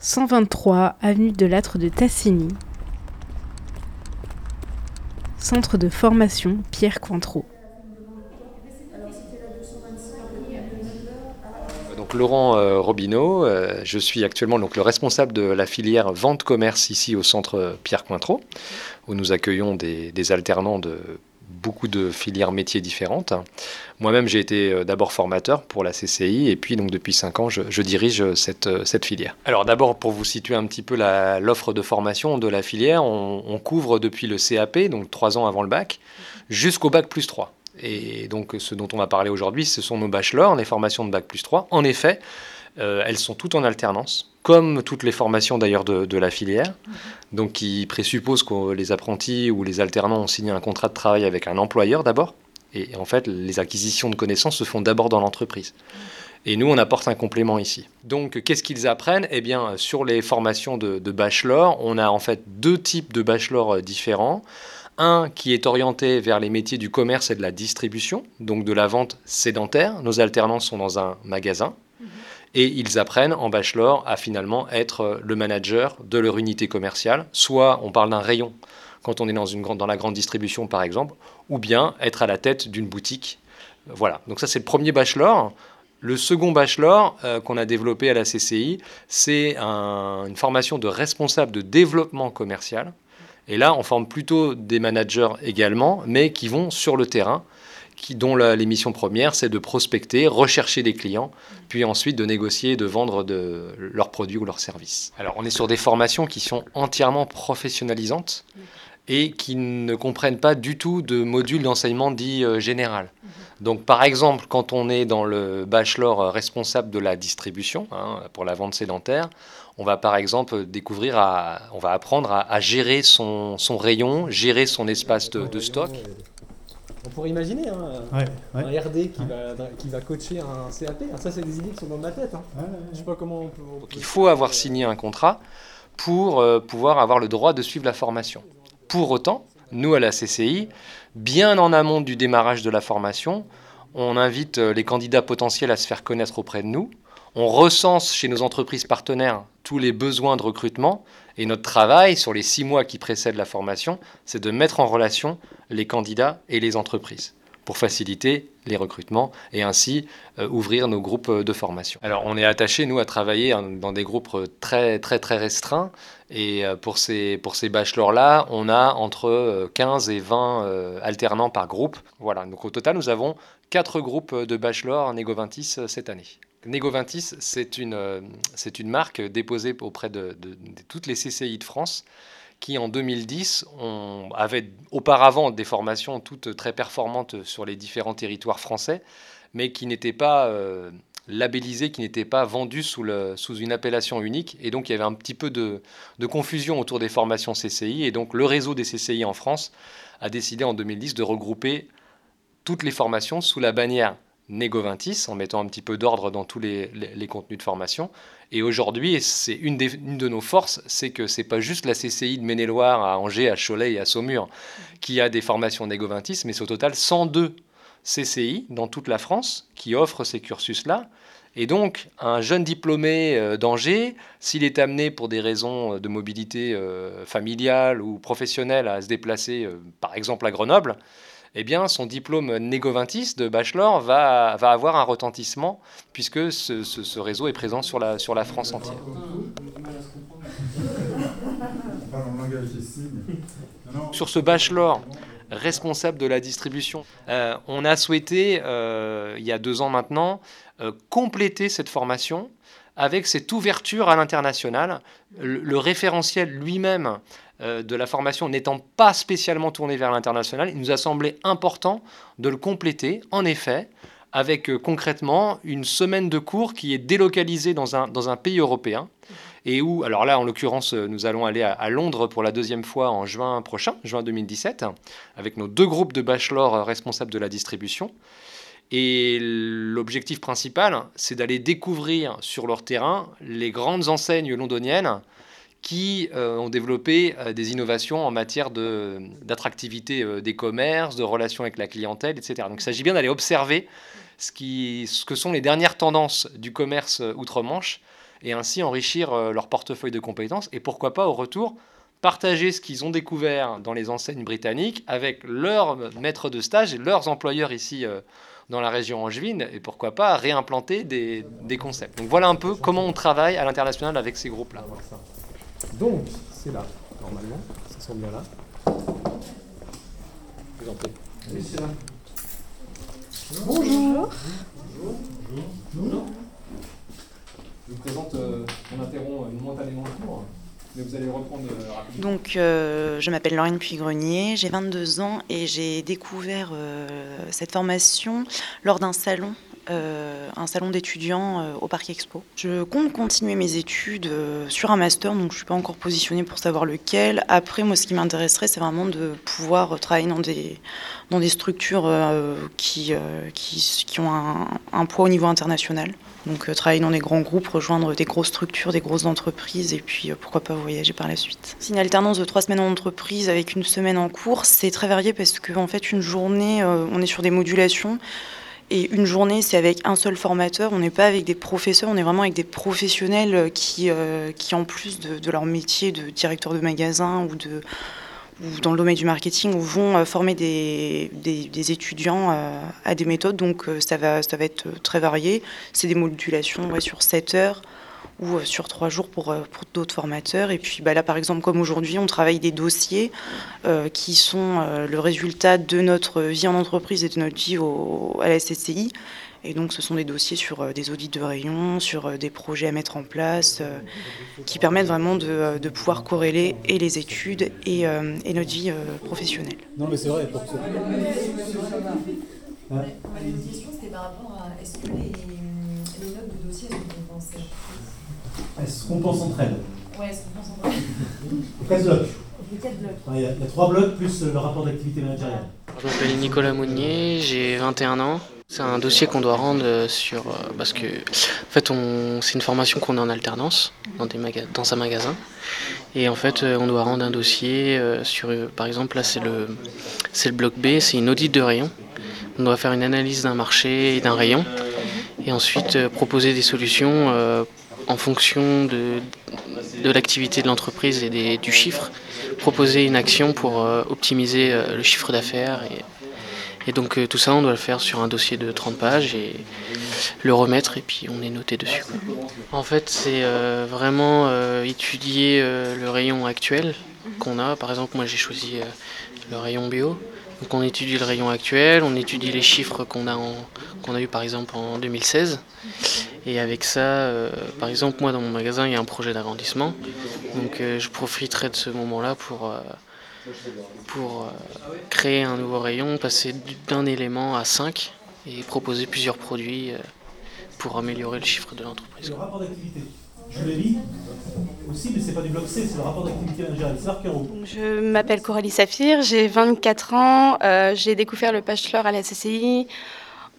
123 avenue de Lattre de Tassigny. Centre de formation Pierre Cointreau. Donc Laurent euh, Robineau, euh, je suis actuellement donc le responsable de la filière vente commerce ici au centre Pierre Cointreau, où nous accueillons des alternants de beaucoup de filières métiers différentes. Moi-même, j'ai été euh, d'abord formateur pour la CCI et puis donc depuis 5 ans, je, dirige cette, euh, cette, filière. Alors d'abord, pour vous situer un petit peu l'offre de formation de la filière, on, couvre depuis le CAP, donc 3 ans avant le bac, jusqu'au bac plus 3. Et donc ce dont on va parler aujourd'hui, ce sont nos bachelors, les formations de bac plus 3. En effet, euh, elles sont toutes en alternance, comme toutes les formations d'ailleurs de, la filière, donc qui présuppose que les apprentis ou les alternants ont signé un contrat de travail avec un employeur d'abord, et en fait les acquisitions de connaissances se font d'abord dans l'entreprise. Et nous, on apporte un complément ici. Donc, qu'est-ce qu'ils apprennent? Eh bien, sur les formations de, de, bachelor, on a en fait deux types de bachelor euh, différents. Un qui est orienté vers les métiers du commerce et de la distribution, donc de la vente sédentaire. Nos alternants sont dans un magasin, et ils apprennent en bachelor à finalement être le manager de leur unité commerciale. Soit on parle d'un rayon quand on est dans la grande distribution par exemple, ou bien être à la tête d'une boutique. Voilà, donc ça c'est le premier bachelor. Le second bachelor euh, qu'on a développé à la CCI, c'est une formation de responsable de développement commercial. Et là, on forme plutôt des managers également, mais qui vont sur le terrain qui, dont la, les missions premières, c'est de prospecter, rechercher des clients, puis ensuite de négocier, de vendre de, leurs produits ou leurs services. Alors on est sur des formations qui sont entièrement professionnalisantes et qui ne comprennent pas du tout de module d'enseignement dit euh, général. Donc par exemple, quand on est dans le bachelor euh, responsable de la distribution, hein, pour la vente sédentaire, on va par exemple découvrir, à, on va apprendre à, gérer son, rayon, gérer son espace de stock. On pourrait imaginer hein, un RD qui, va, qui va coacher un CAP. Ah, ça, c'est des idées qui sont dans ma tête. Hein. Je sais pas comment on peut. Il faut avoir signé un contrat pour euh, pouvoir avoir le droit de suivre la formation. Pour autant, nous, à la CCI, bien en amont du démarrage de la formation, on invite euh, les candidats potentiels à se faire connaître auprès de nous. On recense chez nos entreprises partenaires tous les besoins de recrutement. Et notre travail sur les six mois qui précèdent la formation, c'est de mettre en relation les candidats et les entreprises pour faciliter les recrutements et ainsi euh, ouvrir nos groupes de formation. Alors on est attaché, nous, à travailler dans des groupes très très très restreints et euh, pour ces, pour ces bachelors-là, on a entre 15 euh, et 20 alternants par groupe. Voilà, donc au total, nous avons quatre groupes de bachelors Négovintis cette année. Négovintis, c'est une, c'est une marque déposée auprès de, toutes les CCI de France qui en 2010 on auparavant des formations toutes très performantes sur les différents territoires français, mais qui n'étaient pas euh, labellisées, qui n'étaient pas vendues sous, le, sous, une appellation unique. Et donc il y avait un petit peu de, de, confusion autour des formations CCI. Et donc le réseau des CCI en France a décidé en 2010 de regrouper toutes les formations sous la bannière Négovintis, en mettant un petit peu d'ordre dans tous les, contenus de formation. Et aujourd'hui, c'est une, de nos forces, c'est que c'est pas juste la CCI de Maine-et-Loire à Angers, à Cholet et à Saumur qui a des formations Négovintis, mais c'est au total 102 CCI dans toute la France qui offrent ces cursus-là. Et donc, un jeune diplômé euh, d'Angers, s'il est amené pour des raisons de mobilité euh, familiale ou professionnelle à se déplacer, euh, par exemple à Grenoble, eh bien, son diplôme Négovintis de bachelor va, avoir un retentissement puisque ce, réseau est présent sur la, sur la France entière. Sur ce bachelor responsable de la distribution, euh, on a souhaité, euh, il y a deux ans maintenant, euh, compléter cette formation avec cette ouverture à l'international. Le, référentiel lui-même euh, de la formation n'étant pas spécialement tourné vers l'international, il nous a semblé important de le compléter, en effet, avec euh, concrètement une semaine de cours qui est délocalisée dans un, dans un pays européen. Et où, alors là, en l'occurrence, euh, nous allons aller à, Londres pour la deuxième fois en juin prochain, juin 2017, avec nos deux groupes de bachelor responsables de la distribution. Et l'objectif principal, c'est d'aller découvrir sur leur terrain les grandes enseignes londoniennes qui euh, ont développé euh, des innovations en matière d'attractivité euh, des commerces, de relations avec la clientèle, etc. Donc il s'agit bien d'aller observer ce, qui, ce que sont les dernières tendances du commerce outre-Manche et ainsi enrichir leur portefeuille de compétences et pourquoi pas au retour partager ce qu'ils ont découvert dans les enseignes britanniques avec leurs maîtres de stage et leurs employeurs ici dans la région angevine et pourquoi pas réimplanter des, des concepts. Donc voilà un peu comment on travaille à l'international avec ces groupes-là. Donc, c'est là, normalement, ça semble bien là. Vous en Oui, c'est là. Bonjour. Bonjour. Bonjour. Je vous présente, euh, on interrompt momentanément le cours. Mais vous allez reprendre euh, rapidement. Donc, euh, je m'appelle Laurine Puy-Grenier, j'ai 22 ans et j'ai découvert cette formation lors d'un salon euh, un salon d'étudiants euh, au Parc Expo. Je compte continuer mes études euh, sur un master, donc je ne suis pas encore positionnée pour savoir lequel. Après, moi, ce qui m'intéresserait, c'est vraiment de pouvoir travailler dans des, dans des structures qui, qui, ont un, un, poids au niveau international. Donc travailler dans des grands groupes, rejoindre des grosses structures, des grosses entreprises, et puis pourquoi pas voyager par la suite. C'est une alternance de trois semaines en entreprise avec une semaine en cours. C'est très varié parce qu'en en fait, une journée, on est sur des modulations. Et une journée, c'est avec un seul formateur. On n'est pas avec des professeurs, on est vraiment avec des professionnels qui, euh, qui en plus de, leur métier de directeur de magasin ou, de, ou dans le domaine du marketing, vont euh, former des, des, étudiants euh, à des méthodes. Donc ça, va, ça va être très varié. C'est des modulations sur 7 heures ou euh, sur trois jours pour, euh, pour d'autres formateurs. Et puis bah, là, par exemple, comme aujourd'hui, on travaille des dossiers euh, qui sont le résultat de notre vie en entreprise et de notre vie au, à la SSCI. Et donc, ce sont des dossiers sur des audits de rayons, sur des projets à mettre en place, qui permettent vraiment de, de, pouvoir corréler et les études et, et notre vie professionnelle. Non, mais c'est vrai. Pour que... C'était par rapport à est-ce que les, les notes de dossier sont compensées elles se compensent entre elles. Oui, elles se compensent entre elles. Quatre blocs. blocs. Il y, a, trois blocs plus le rapport d'activité managériale. Je m'appelle Nicolas Mounier, j'ai 21 ans. C'est un dossier qu'on doit rendre sur euh, parce que en fait c'est une formation qu'on a en alternance dans, des dans un magasin et en fait euh, on doit rendre un dossier euh, sur par exemple là c'est le c'est le bloc B c'est une audit de rayon on doit faire une analyse d'un marché et d'un rayon et ensuite proposer des solutions en fonction de, l'activité de l'entreprise et des, du chiffre, proposer une action pour euh, optimiser euh, le chiffre d'affaires. Et, donc euh, tout ça, on doit le faire sur un dossier de 30 pages et le remettre et puis on est noté dessus. En fait, c'est vraiment étudier le rayon actuel qu'on a. Par exemple, moi j'ai choisi le rayon bio. Donc on étudie le rayon actuel, on étudie les chiffres qu'on a, qu'on a eu par exemple en 2016. Et avec ça, euh, par exemple, moi dans mon magasin, il y a un projet d'agrandissement. Donc euh, je profiterai de ce moment-là pour, euh, pour créer un nouveau rayon, passer d'un élément à cinq et proposer plusieurs produits pour améliorer le chiffre de l'entreprise. Le rapport d'activité, je le lis aussi, mais c'est pas du bloc C, c'est le rapport d'activité Je m'appelle Coralie Saphir, j'ai 24 ans, j'ai découvert le bachelor à la CCI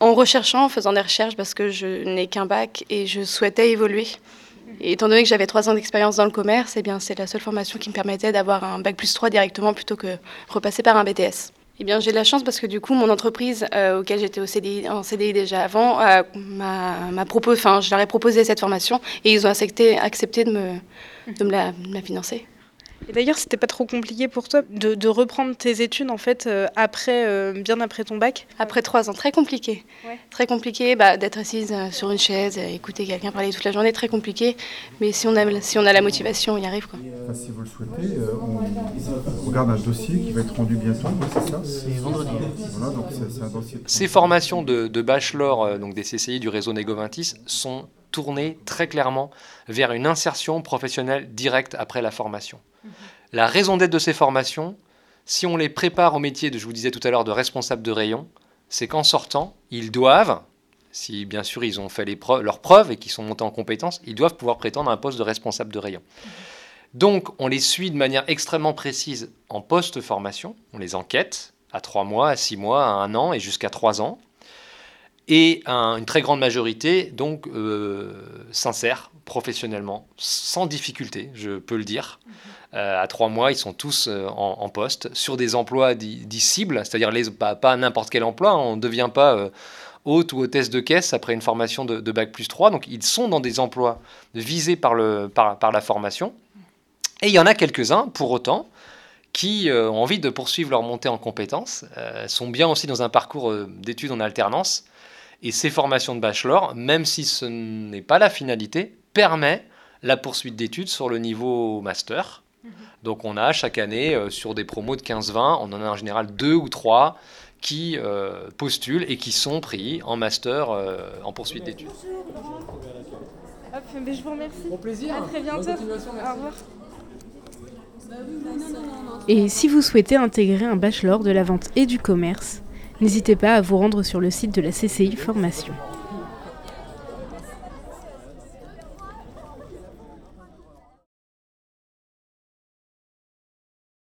en recherchant, en faisant des recherches, parce que je n'ai qu'un bac et je souhaitais évoluer. Et étant donné que j'avais trois ans d'expérience dans le commerce, eh bien, c'est la seule formation qui me permettait d'avoir un bac plus 3 directement plutôt que repasser par un BTS. Eh bien, j'ai de la chance parce que du coup, mon entreprise euh, auquel j'étais en CDI déjà avant, euh, m'a proposé, enfin, je leur ai proposé cette formation et ils ont accepté, de me la financer. Et d'ailleurs, c'était pas trop compliqué pour toi de, reprendre tes études en fait euh, après, euh, bien après ton bac? Après trois ans, très compliqué. Très compliqué bah, d'être assise euh, sur une chaise, écouter quelqu'un parler toute la journée, très compliqué. Mais si on a, si on a la motivation, on y arrive. Quoi. si vous le souhaitez, on regarde un dossier qui va être rendu bientôt, c'est ça? C'est vendredi. Voilà, donc c'est un dossier. Ces formations de, de bachelor donc des CCI du réseau Négo sont tourner très clairement vers une insertion professionnelle directe après la formation. La raison d'être de ces formations, si on les prépare au métier, de, je vous disais tout à l'heure, de responsable de rayon, c'est qu'en sortant, ils doivent, si bien sûr ils ont fait les leurs preuves et qu'ils sont montés en compétences, ils doivent pouvoir prétendre à un poste de responsable de rayon. Donc on les suit de manière extrêmement précise en post-formation, on les enquête à trois mois, à six mois, à un an et jusqu'à trois ans et une très grande majorité donc euh, professionnellement, sans difficulté, je peux le dire. Euh, à trois mois, ils sont tous euh, en, poste sur des emplois dits cibles, c'est-à-dire pas, n'importe quel emploi. On ne devient pas hôte ou hôtesse de caisse après une formation de, Bac plus 3. Donc ils sont dans des emplois visés par, la formation. Et il y en a quelques-uns, pour autant, qui euh, ont envie de poursuivre leur montée en compétences, euh, sont bien aussi dans un parcours euh, d'études en alternance. Et ces formations de bachelor, même si ce n'est pas la finalité, permet la poursuite d'études sur le niveau master. Donc on a chaque année, euh, sur des promos de 15-20, on en a en général deux ou trois qui euh, postulent et qui sont pris en master euh, en poursuite d'études. Hop, mais je vous remercie. Au plaisir. À très bientôt. Au revoir. Et si vous souhaitez intégrer un bachelor de la vente et du commerce, n'hésitez pas à vous rendre sur le site de la CCI Formation.